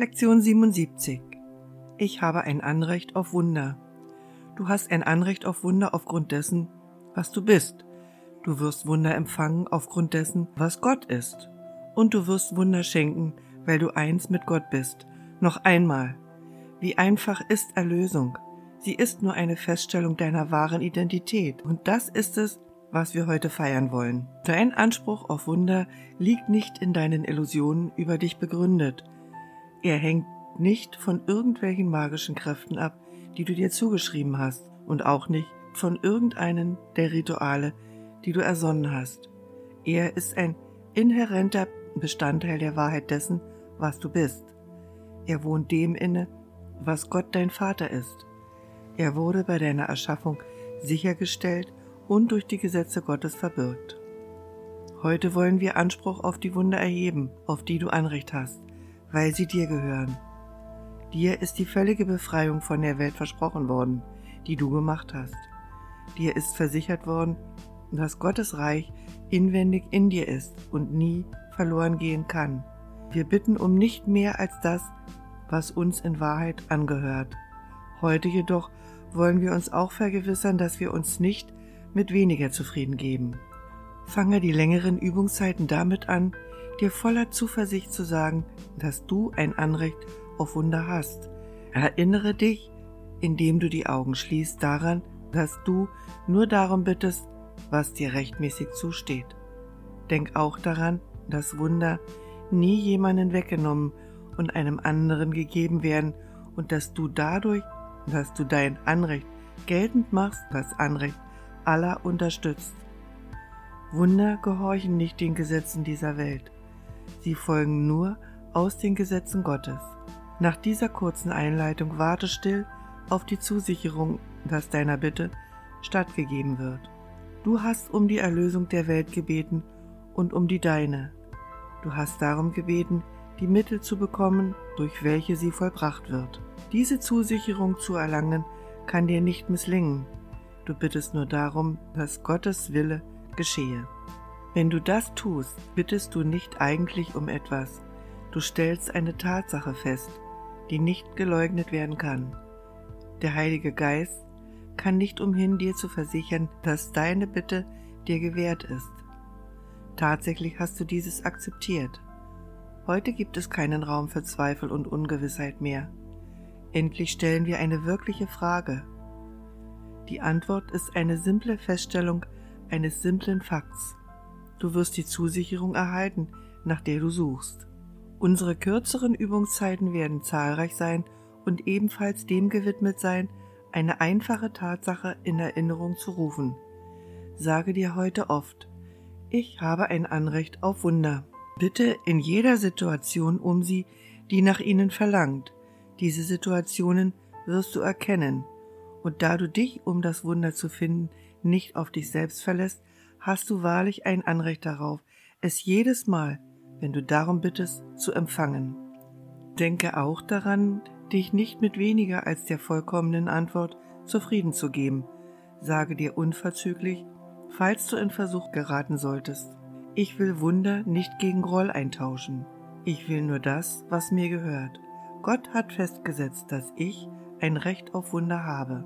Lektion 77 Ich habe ein Anrecht auf Wunder. Du hast ein Anrecht auf Wunder aufgrund dessen, was du bist. Du wirst Wunder empfangen aufgrund dessen, was Gott ist. Und du wirst Wunder schenken, weil du eins mit Gott bist. Noch einmal. Wie einfach ist Erlösung. Sie ist nur eine Feststellung deiner wahren Identität. Und das ist es, was wir heute feiern wollen. Dein Anspruch auf Wunder liegt nicht in deinen Illusionen über dich begründet. Er hängt nicht von irgendwelchen magischen Kräften ab, die du dir zugeschrieben hast, und auch nicht von irgendeinen der Rituale, die du ersonnen hast. Er ist ein inhärenter Bestandteil der Wahrheit dessen, was du bist. Er wohnt dem inne, was Gott dein Vater ist. Er wurde bei deiner Erschaffung sichergestellt und durch die Gesetze Gottes verbirgt. Heute wollen wir Anspruch auf die Wunder erheben, auf die du Anrecht hast, weil sie dir gehören. Dir ist die völlige Befreiung von der Welt versprochen worden, die du gemacht hast. Dir ist versichert worden, dass Gottes Reich inwendig in dir ist und nie verloren gehen kann. Wir bitten um nicht mehr als das, was uns in Wahrheit angehört. Heute jedoch wollen wir uns auch vergewissern, dass wir uns nicht mit weniger zufrieden geben. Fange die längeren Übungszeiten damit an, dir voller Zuversicht zu sagen, dass du ein Anrecht auf Wunder hast. Erinnere dich, indem du die Augen schließt, daran, dass du nur darum bittest, was dir rechtmäßig zusteht. Denk auch daran, dass Wunder nie jemanden weggenommen und einem anderen gegeben werden und dass du dadurch, dass du dein Anrecht geltend machst, das Anrecht aller unterstützt. Wunder gehorchen nicht den Gesetzen dieser Welt. Sie folgen nur aus den Gesetzen Gottes. Nach dieser kurzen Einleitung warte still auf die Zusicherung, dass deiner Bitte stattgegeben wird. Du hast um die Erlösung der Welt gebeten und um die deine. Du hast darum gebeten, die Mittel zu bekommen, durch welche sie vollbracht wird. Diese Zusicherung zu erlangen kann dir nicht misslingen, Du bittest nur darum, dass Gottes Wille geschehe. Wenn du das tust, bittest du nicht eigentlich um etwas. Du stellst eine Tatsache fest, die nicht geleugnet werden kann. Der Heilige Geist kann nicht umhin, dir zu versichern, dass deine Bitte dir gewährt ist. Tatsächlich hast du dieses akzeptiert. Heute gibt es keinen Raum für Zweifel und Ungewissheit mehr. Endlich stellen wir eine wirkliche Frage. Die Antwort ist eine simple Feststellung eines simplen Fakts. Du wirst die Zusicherung erhalten, nach der du suchst. Unsere kürzeren Übungszeiten werden zahlreich sein und ebenfalls dem gewidmet sein, eine einfache Tatsache in Erinnerung zu rufen. Sage dir heute oft, ich habe ein Anrecht auf Wunder. Bitte in jeder Situation um sie, die nach ihnen verlangt. Diese Situationen wirst du erkennen und da du dich, um das Wunder zu finden, nicht auf dich selbst verlässt, hast du wahrlich ein Anrecht darauf, es jedes Mal, wenn du darum bittest, zu empfangen. Denke auch daran, dich nicht mit weniger als der vollkommenen Antwort zufrieden zu geben. Sage dir unverzüglich, falls du in Versuch geraten solltest. Ich will Wunder nicht gegen Groll eintauschen. Ich will nur das, was mir gehört. Gott hat festgesetzt, dass ich ein Recht auf Wunder habe.